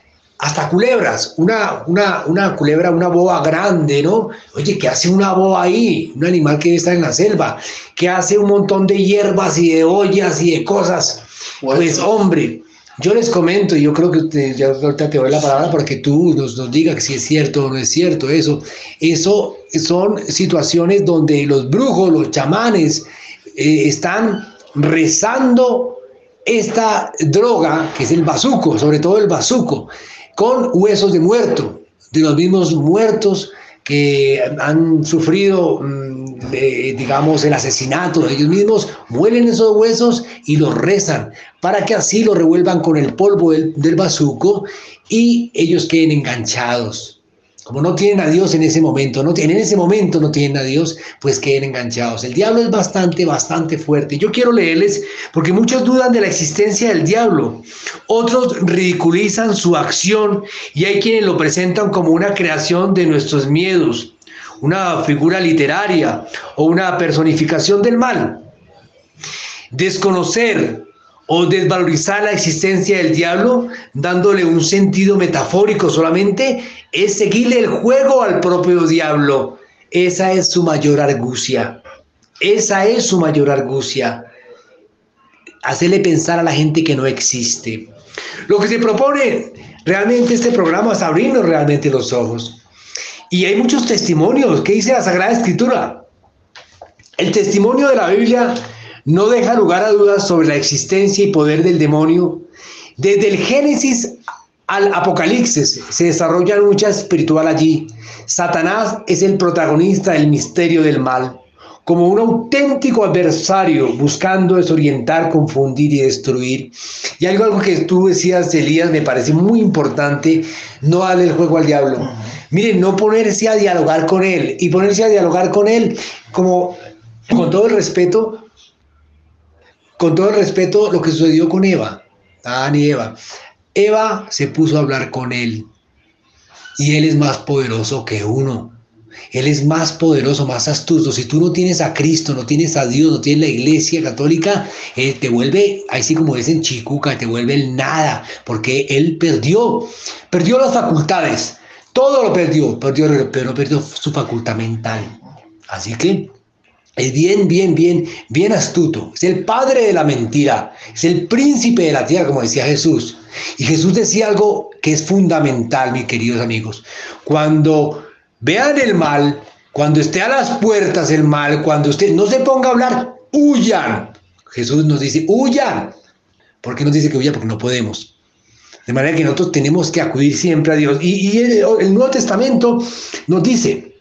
hasta culebras, una, una, una culebra, una boa grande, ¿no? Oye, ¿qué hace una boa ahí? Un animal que está en la selva, que hace un montón de hierbas y de ollas y de cosas. Pues hombre, yo les comento, y yo creo que usted, ya ahorita te doy la palabra para que tú nos, nos digas que si es cierto o no es cierto eso. Eso son situaciones donde los brujos, los chamanes, eh, están rezando esta droga, que es el bazuco, sobre todo el bazuco, con huesos de muerto, de los mismos muertos que han sufrido, mm, digamos, el asesinato. Ellos mismos muelen esos huesos y los rezan para que así lo revuelvan con el polvo del, del bazuco y ellos queden enganchados. Como no tienen a Dios en ese momento, no tienen, en ese momento no tienen a Dios, pues queden enganchados. El diablo es bastante, bastante fuerte. Yo quiero leerles porque muchos dudan de la existencia del diablo. Otros ridiculizan su acción y hay quienes lo presentan como una creación de nuestros miedos, una figura literaria o una personificación del mal. Desconocer o desvalorizar la existencia del diablo, dándole un sentido metafórico solamente, es seguirle el juego al propio diablo. Esa es su mayor argucia. Esa es su mayor argucia. Hacerle pensar a la gente que no existe. Lo que se propone realmente este programa es abrirnos realmente los ojos. Y hay muchos testimonios. ¿Qué dice la Sagrada Escritura? El testimonio de la Biblia no deja lugar a dudas sobre la existencia y poder del demonio. Desde el Génesis al Apocalipsis se desarrolla lucha espiritual allí. Satanás es el protagonista del misterio del mal, como un auténtico adversario buscando desorientar, confundir y destruir. Y algo, algo que tú decías, Elías, me parece muy importante, no darle el juego al diablo. Miren, no ponerse a dialogar con él y ponerse a dialogar con él como con todo el respeto, con todo el respeto lo que sucedió con Eva, Adán y Eva. Eva se puso a hablar con él y él es más poderoso que uno. Él es más poderoso, más astuto. Si tú no tienes a Cristo, no tienes a Dios, no tienes la iglesia católica, Él te vuelve, así como dicen chicuca, te vuelve el nada, porque Él perdió, perdió las facultades. Todo lo perdió, perdió, pero no perdió su facultad mental. Así que es bien, bien, bien, bien astuto. Es el padre de la mentira. Es el príncipe de la tierra, como decía Jesús. Y Jesús decía algo que es fundamental, mis queridos amigos. Cuando vean el mal, cuando esté a las puertas el mal, cuando usted no se ponga a hablar, huyan. Jesús nos dice, huyan. ¿Por qué nos dice que huyan? Porque no podemos. De manera que nosotros tenemos que acudir siempre a Dios. Y, el, Nuevo Testamento nos dice,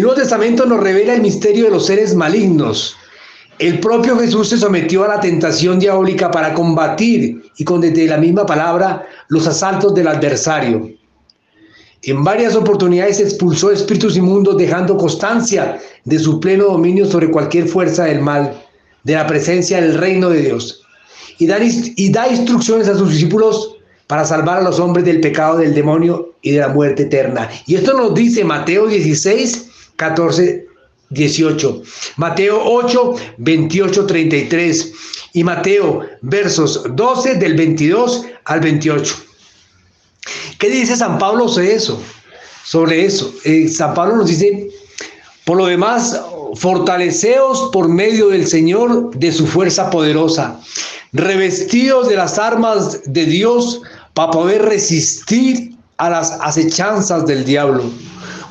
el Nuevo Testamento nos revela el misterio de los seres malignos. El propio Jesús se sometió a la tentación diabólica para combatir y con desde la misma palabra los asaltos del adversario. En varias oportunidades expulsó espíritus inmundos dejando constancia de su pleno dominio sobre cualquier fuerza del mal, de la presencia del reino de Dios y da, y da instrucciones a sus discípulos para salvar a los hombres del pecado del demonio y de la muerte eterna. Y esto nos dice Mateo 16, 14, 18, Mateo 8, 28, 33 y Mateo versos 12 del 22 al 28. ¿Qué dice San Pablo sobre eso? Sobre eso. Eh, San Pablo nos dice, por lo demás, fortaleceos por medio del Señor de su fuerza poderosa revestidos de las armas de Dios para poder resistir a las acechanzas del diablo.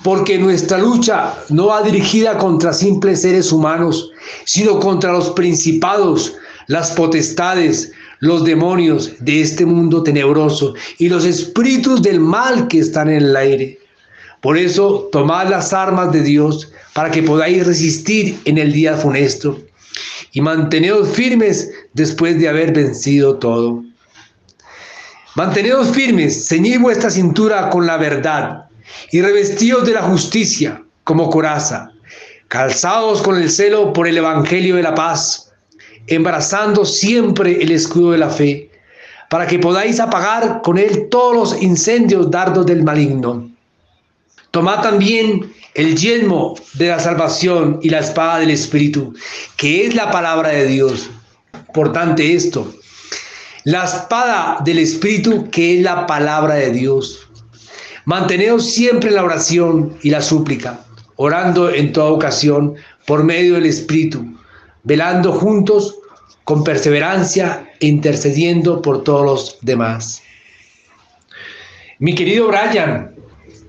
Porque nuestra lucha no va dirigida contra simples seres humanos, sino contra los principados, las potestades, los demonios de este mundo tenebroso y los espíritus del mal que están en el aire. Por eso, tomad las armas de Dios para que podáis resistir en el día funesto y manteneos firmes después de haber vencido todo. Manteneos firmes, ceñid vuestra cintura con la verdad y revestíos de la justicia como coraza, calzados con el celo por el Evangelio de la paz, embarazando siempre el escudo de la fe, para que podáis apagar con él todos los incendios dardos del maligno. Tomad también el yelmo de la salvación y la espada del Espíritu, que es la palabra de Dios. Importante esto. La espada del Espíritu, que es la palabra de Dios. Manteneos siempre la oración y la súplica, orando en toda ocasión por medio del Espíritu, velando juntos con perseverancia e intercediendo por todos los demás. Mi querido Brian,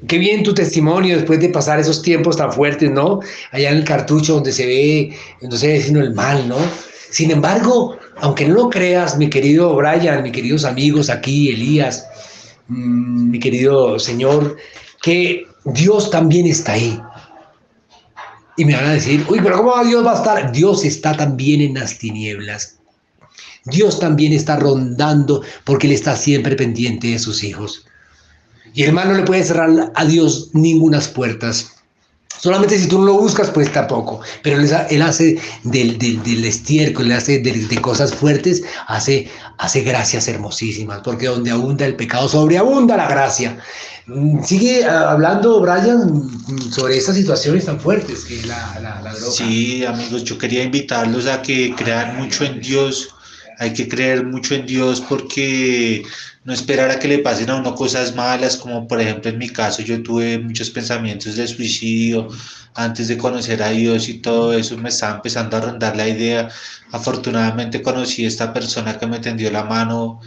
Qué bien tu testimonio después de pasar esos tiempos tan fuertes, ¿no? Allá en el cartucho donde se ve, donde se ve sino el mal, ¿no? Sin embargo, aunque no lo creas, mi querido Brian, mis queridos amigos aquí, Elías, mi querido Señor, que Dios también está ahí. Y me van a decir, uy, pero ¿cómo Dios va a estar? Dios está también en las tinieblas. Dios también está rondando porque Él está siempre pendiente de sus hijos. Y el mal no le puede cerrar a Dios ningunas puertas. Solamente si tú no lo buscas, pues tampoco. Pero él, hace del, del, estiércol, él hace de, cosas fuertes, hace, hace gracias hermosísimas, porque donde abunda el pecado, sobreabunda la gracia. Mm, sigue ah, hablando, Brian, mm, sobre esas situaciones tan fuertes que la, la, la droga. Sí, amigos, yo quería invitarlos a que crean mucho en Dios. Hay que creer mucho en Dios porque no esperar a que le pasen a uno cosas malas, como por ejemplo en mi caso yo tuve muchos pensamientos de suicidio antes de conocer a Dios y todo eso me estaba empezando a rondar la idea. Afortunadamente conocí a esta persona que me tendió la mano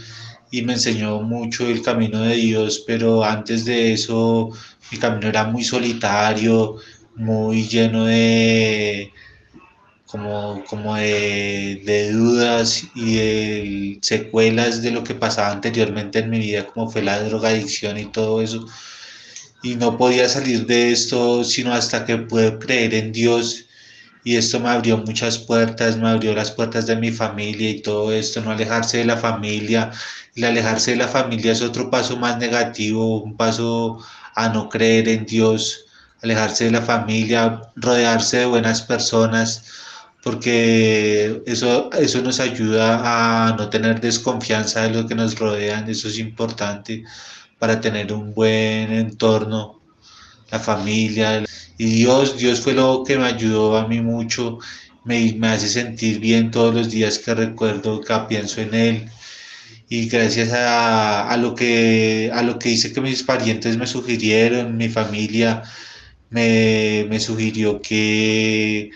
y me enseñó mucho el camino de Dios, pero antes de eso mi camino era muy solitario, muy lleno de como, como de, de dudas y de secuelas de lo que pasaba anteriormente en mi vida, como fue la drogadicción y todo eso. Y no podía salir de esto sino hasta que pude creer en Dios y esto me abrió muchas puertas, me abrió las puertas de mi familia y todo esto, no alejarse de la familia. El alejarse de la familia es otro paso más negativo, un paso a no creer en Dios, alejarse de la familia, rodearse de buenas personas, porque eso, eso nos ayuda a no tener desconfianza de lo que nos rodean, eso es importante para tener un buen entorno, la familia. Y Dios, Dios fue lo que me ayudó a mí mucho, me, me hace sentir bien todos los días que recuerdo, que pienso en Él. Y gracias a, a, lo que, a lo que hice que mis parientes me sugirieron, mi familia me, me sugirió que,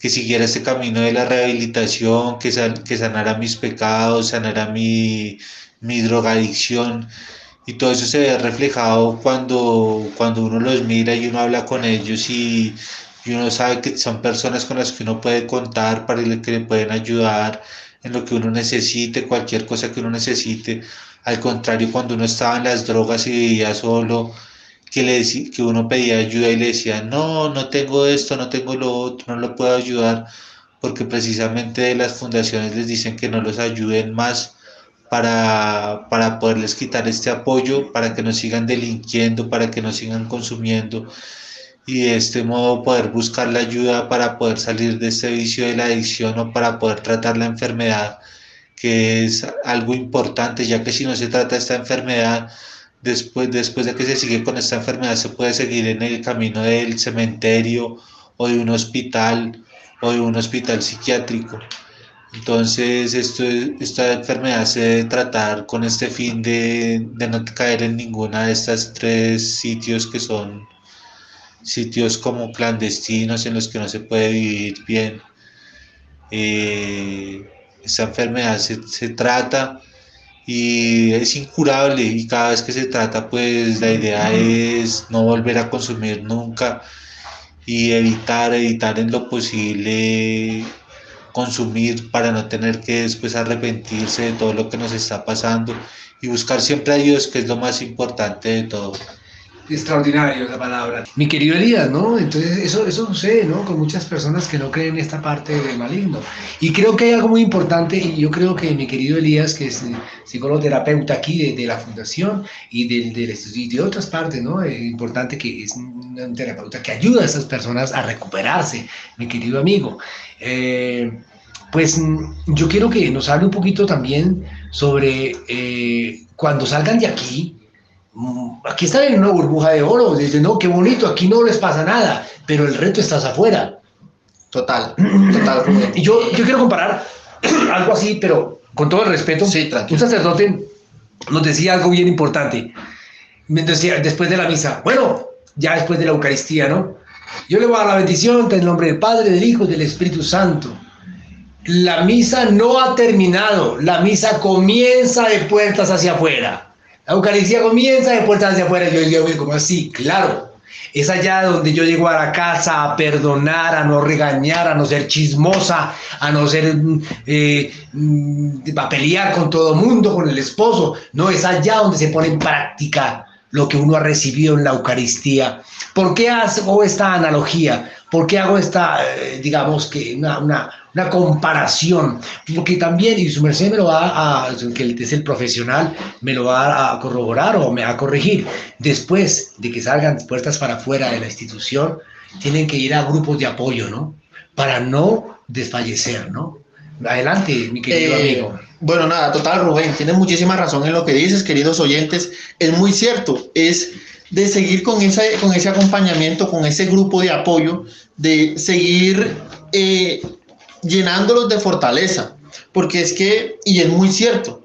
que siguiera este camino de la rehabilitación, que, san, que sanara mis pecados, sanara mi, mi drogadicción y todo eso se ve reflejado cuando, cuando uno los mira y uno habla con ellos y, y uno sabe que son personas con las que uno puede contar para que le pueden ayudar en lo que uno necesite, cualquier cosa que uno necesite. Al contrario, cuando uno estaba en las drogas y vivía solo, que, le que uno pedía ayuda y le decía, no, no tengo esto, no tengo lo otro, no lo puedo ayudar, porque precisamente las fundaciones les dicen que no los ayuden más para, para poderles quitar este apoyo, para que no sigan delinquiendo, para que no sigan consumiendo y de este modo poder buscar la ayuda para poder salir de este vicio de la adicción o para poder tratar la enfermedad, que es algo importante, ya que si no se trata esta enfermedad, después, después de que se sigue con esta enfermedad, se puede seguir en el camino del cementerio o de un hospital o de un hospital psiquiátrico. Entonces, esto, esta enfermedad se debe tratar con este fin de, de, no caer en ninguna de estas tres sitios que son sitios como clandestinos en los que no se puede vivir bien. Eh, esta enfermedad se, se, trata y es incurable y cada vez que se trata, pues la idea es no volver a consumir nunca y evitar, evitar en lo posible consumir para no tener que después arrepentirse de todo lo que nos está pasando y buscar siempre a Dios, que es lo más importante de todo. Extraordinario esa palabra. Mi querido Elías, ¿no? Entonces eso, eso sucede, ¿no? Con muchas personas que no creen en esta parte del maligno. Y creo que hay algo muy importante, y yo creo que mi querido Elías, que es psicólogo terapeuta aquí de, de la fundación y de, de, otras partes, ¿no? Es importante que es un terapeuta que ayuda a esas personas a recuperarse, mi querido amigo. Eh, pues yo quiero que nos hable un poquito también sobre eh, cuando salgan de aquí, aquí están en una burbuja de oro, desde no, qué bonito, aquí no les pasa nada, pero el reto estás afuera. Total, <clears throat> total. Y yo, yo quiero comparar <clears throat> algo así, pero con todo el respeto, sí, tranquilo. un sacerdote nos decía algo bien importante. Me decía, después de la misa, bueno, ya después de la Eucaristía, ¿no? Yo le voy a dar la bendición en el nombre del Padre, del Hijo y del Espíritu Santo. La misa no ha terminado, la misa comienza de puertas hacia afuera. La Eucaristía comienza de puertas hacia afuera. Yo digo, como así, claro. Es allá donde yo llego a la casa a perdonar, a no regañar, a no ser chismosa, a no ser eh, a pelear con todo mundo, con el esposo. No, es allá donde se pone en práctica lo que uno ha recibido en la Eucaristía. ¿Por qué hago esta analogía? ¿Por qué hago esta, eh, digamos que una, una, una, comparación? Porque también, y su merced me lo va a, que es el profesional, me lo va a corroborar o me va a corregir. Después de que salgan puertas para afuera de la institución, tienen que ir a grupos de apoyo, ¿no? Para no desfallecer, ¿no? Adelante, mi querido eh, amigo. Bueno, nada, total, Rubén, tienes muchísima razón en lo que dices, queridos oyentes. Es muy cierto, es de seguir con ese, con ese acompañamiento, con ese grupo de apoyo, de seguir eh, llenándolos de fortaleza. Porque es que, y es muy cierto,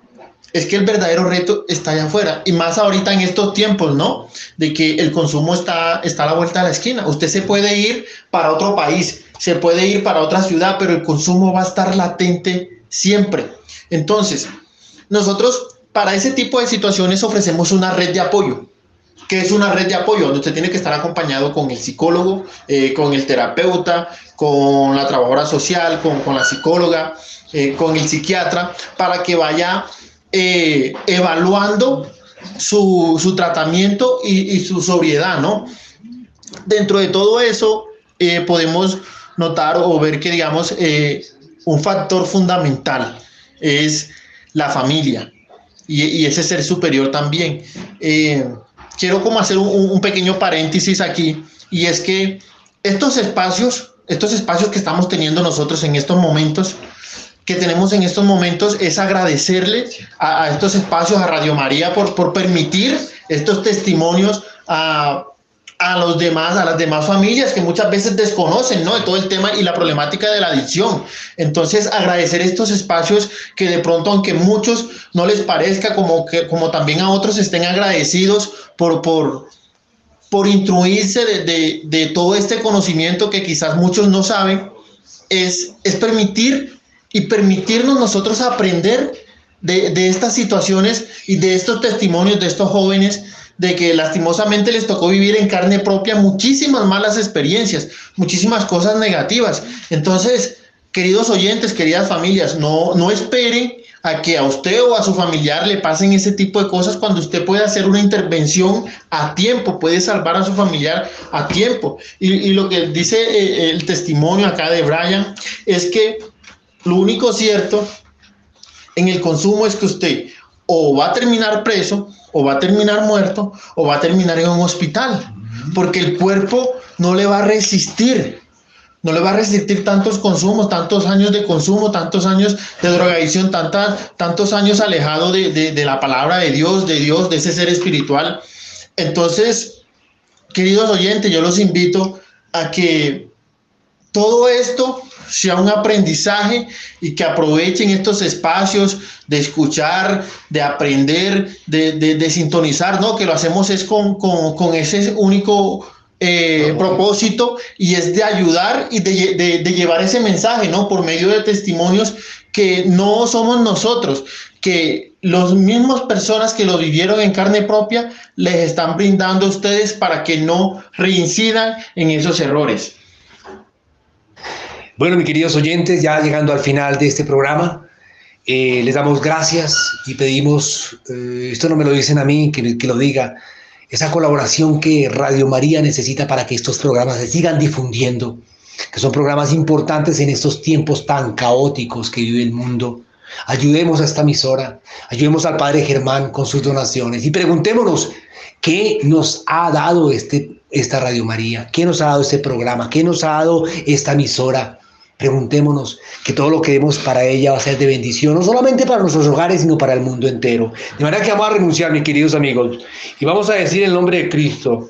es que el verdadero reto está allá afuera. Y más ahorita en estos tiempos, ¿no? De que el consumo está, está a la vuelta de la esquina. Usted se puede ir para otro país, se puede ir para otra ciudad, pero el consumo va a estar latente siempre. Entonces, nosotros para ese tipo de situaciones ofrecemos una red de apoyo. Que es una red de apoyo? Donde usted tiene que estar acompañado con el psicólogo, eh, con el terapeuta, con la trabajadora social, con, con la psicóloga, eh, con el psiquiatra, para que vaya eh, evaluando su, su tratamiento y, y, su sobriedad, ¿no? Dentro de todo eso, podemos notar o ver que, digamos, un factor fundamental es la familia y, y ese ser superior también. Quiero como hacer un, un, pequeño paréntesis aquí y es que estos espacios, estos espacios que estamos teniendo nosotros en estos momentos, que tenemos en estos momentos es agradecerle a, a estos espacios, a Radio María, por, por permitir estos testimonios a, a los demás, a las demás familias que muchas veces desconocen, ¿no? De todo el tema y la problemática de la adicción. Entonces, agradecer estos espacios que de pronto, aunque muchos no les parezca, como que, como también a otros estén agradecidos por, por, por instruirse de, de, de todo este conocimiento que quizás muchos no saben, es, es permitir y permitirnos nosotros aprender de, de, estas situaciones y de estos testimonios de estos jóvenes de que lastimosamente les tocó vivir en carne propia muchísimas malas experiencias, muchísimas cosas negativas. Entonces, queridos oyentes, queridas familias, no, no esperen a que a usted o a su familiar le pasen ese tipo de cosas cuando usted puede hacer una intervención a tiempo, puede salvar a su familiar a tiempo. Y, y lo que dice eh, el testimonio acá de Brian es que lo único cierto en el consumo es que usted o va a terminar preso, o va a terminar muerto, o va a terminar en un hospital, porque el cuerpo no le va a resistir, no le va a resistir tantos consumos, tantos años de consumo, tantos años de drogadicción, tantas, tantos años alejado de, de, de la palabra de Dios, de Dios, de ese ser espiritual. Entonces, queridos oyentes, yo los invito a que todo esto sea un aprendizaje y que aprovechen estos espacios de escuchar, de aprender, de, de, de sintonizar, ¿no? Que lo hacemos es con, con, con ese único eh, propósito y es de ayudar y de, de, de, llevar ese mensaje, ¿no? Por medio de testimonios que no somos nosotros, que los mismos personas que lo vivieron en carne propia les están brindando a ustedes para que no reincidan en esos errores. Bueno, mis queridos oyentes, ya llegando al final de este programa, eh, les damos gracias y pedimos, eh, esto no me lo dicen a mí, que, que, lo diga, esa colaboración que Radio María necesita para que estos programas se sigan difundiendo, que son programas importantes en estos tiempos tan caóticos que vive el mundo. Ayudemos a esta emisora, ayudemos al Padre Germán con sus donaciones y preguntémonos qué nos ha dado este, esta Radio María, qué nos ha dado este programa, qué nos ha dado esta emisora. Preguntémonos que todo lo que demos para ella va a ser de bendición, no solamente para nuestros hogares, sino para el mundo entero. De manera que vamos a renunciar, mis queridos amigos, y vamos a decir en el nombre de Cristo,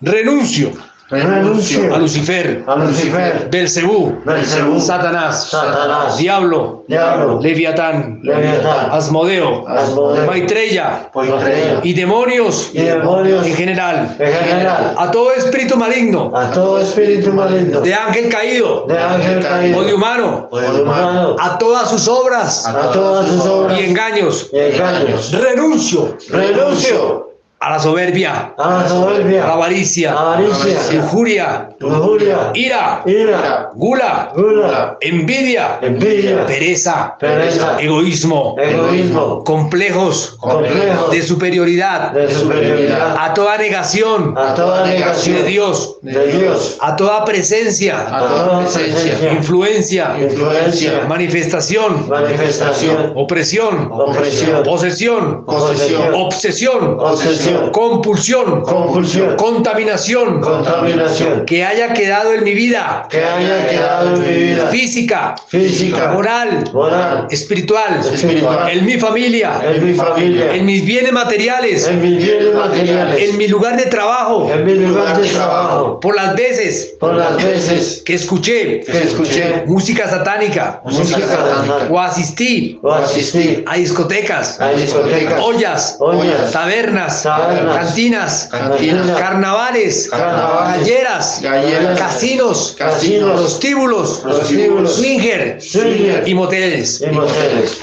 renuncio renuncio a Lucifer, a Lucifer, Belcebú, Belcebú, Satanás, Satanás, Diablo, Diablo, Leviatán, Leviatán, Asmodeo, Asmodeo, Maitreya. Maitreya, y demonios, y demonios. En general, en general, a todo espíritu maligno, a todo espíritu maligno, de ángel caído, de ángel caído, o de humano, o de humano, a todas sus obras. A todas sus obras. y engaños, y engaños. renuncio. Renuncio a la soberbia, a la a la avaricia, avaricia, lujuria, lujuria, ira, ira, gula, gula, envidia, envidia, pereza, pereza, egoísmo, egoísmo, complejos. Complejos. De superioridad, de superioridad, a toda negación. A toda negación. De Dios, de Dios, a toda presencia, a toda presencia, influencia, influencia, manifestación, manifestación, opresión, opresión, posesión, posesión, obsesión, obsesión, compulsión, compulsión, contaminación. Contaminación, que haya quedado en mi vida. Que haya quedado en mi vida. Física, física, moral, moral, espiritual, espiritual, en mi familia, en mi familia, en mis bienes materiales, en mis bienes materiales, en mi lugar de trabajo, en mi lugar de trabajo, por las veces por las veces que escuché que escuché música satánica. música satánica. O asistí o asistí a discotecas, a discotecas, ollas, ollas, tabernas, tabernas, cantinas, cantinas, carnavales, carnavales, galleras, galleras, casinos, casinos, prostíbulos, prostíbulos, swinger. Swinger. Y moteles. y moteles.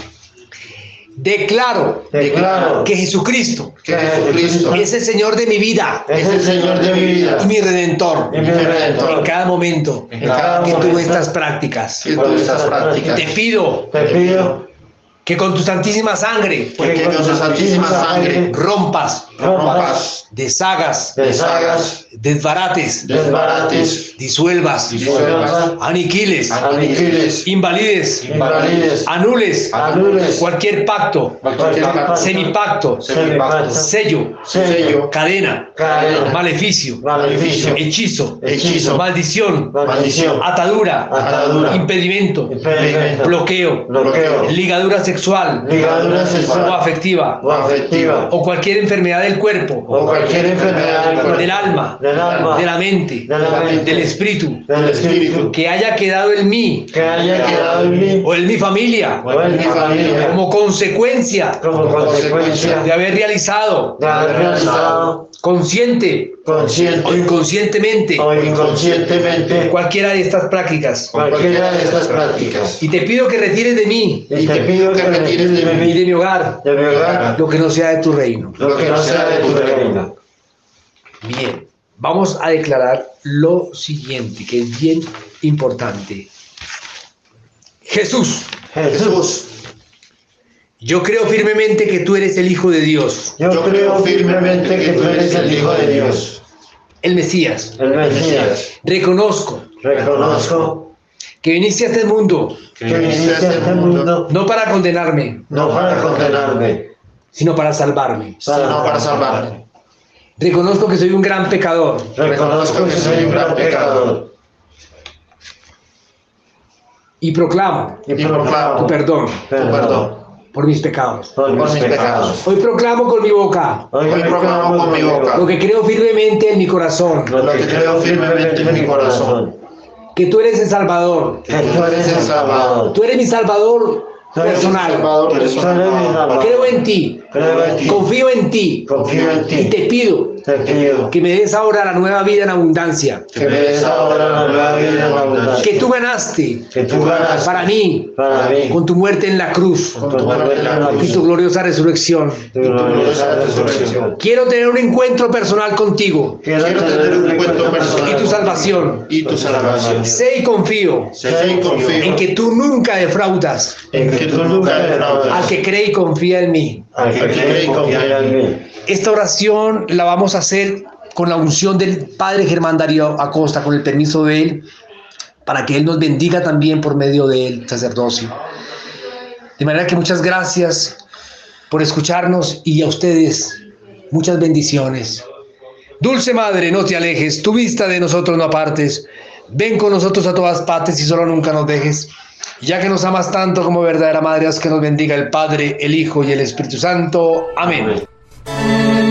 Declaro Declaro que Jesucristo que Jesucristo es el Señor de mi vida. Es el Señor de mi vida. Y mi Redentor. Y mi en cada momento En cada que tuve estas prácticas. que tú estas prácticas. Te pido Te pido que con tu santísima sangre que con tu santísima sangre rompas, rompas, deshagas, deshagas, desbarates, desbarates, disuelvas, disuelvas, aniquiles, aniquiles, invalides, invalides, anules. Anules, cualquier pacto, cualquier pacto, semipacto, semipacto, sello, sello, cadena, cadena, maleficio, maleficio, hechizo, hechizo, maldición, maldición, atadura, atadura, impedimento, impedimento, bloqueo, bloqueo, ligadura sexual. Ligadura o afectiva. O afectiva. O cualquier enfermedad del cuerpo, o cualquier enfermedad del alma, del alma, de la mente, de la mente, del espíritu, del espíritu, que haya quedado en mí. Que haya quedado en mí. O en mi familia. O en mi familia. Como consecuencia como consecuencia de haber realizado. de haber realizado. Consciente. O consciente inconscientemente. O inconscientemente. Cualquiera de estas prácticas. cualquiera de estas prácticas. Y te pido que retires de mí. Y te pido que retires de y de mi hogar. De mi hogar, lo que no sea de tu reino. lo que no sea de tu reino. Bien, vamos a declarar lo siguiente, que es bien importante. Jesús, Jesús, yo creo firmemente que tú eres el Hijo de Dios, yo creo firmemente que tú eres el Hijo de Dios, el Mesías. el Mesías. Reconozco Reconozco que viniste a este mundo que viniste a este mundo. no para condenarme, no para condenarme, sino para salvarme. sino para salvarme. Reconozco que soy un gran pecador Reconozco que soy un gran pecador y proclamo y proclamo tu perdón tu perdón perdón por mis pecados. por por mis pecados. pecados. Hoy proclamo con mi boca Hoy Hoy proclamo con mi boca lo que creo firmemente en mi corazón, lo que creo firmemente en mi corazón, que tú eres el Salvador. que tú eres el Salvador. Tú eres mi Salvador Personal. Salvador. Creo en ti, Creo en ti, confío en ti confío en y te pido te pido que me des ahora la nueva vida en abundancia. Que me des ahora la nueva vida en abundancia. Que tú ganaste. Que tú ganas para mí. Para mí. Con tu muerte en la cruz. Con tu muerte en la y cruz, tu gloriosa resurrección. tu gloriosa resurrección. Quiero tener un encuentro personal contigo. Quiero tener un encuentro personal y tu salvación. y tu salvación. Sé y confío Sé y confío. en que tú nunca defraudas. En que tú nunca al defraudas. Que cree y confía en mí. Al que cree y confía en mí. Esta oración la vamos a hacer con la unción del Padre Germán Darío Acosta, con el permiso de él, para que él nos bendiga también por medio del sacerdocio. De manera que muchas gracias por escucharnos y a ustedes muchas bendiciones. Dulce Madre, no te alejes, tu vista de nosotros no apartes. Ven con nosotros a todas partes y solo nunca nos dejes ya que nos amas tanto como verdadera madre, haz que nos bendiga el Padre, el Hijo y el Espíritu Santo. Amén. Amén.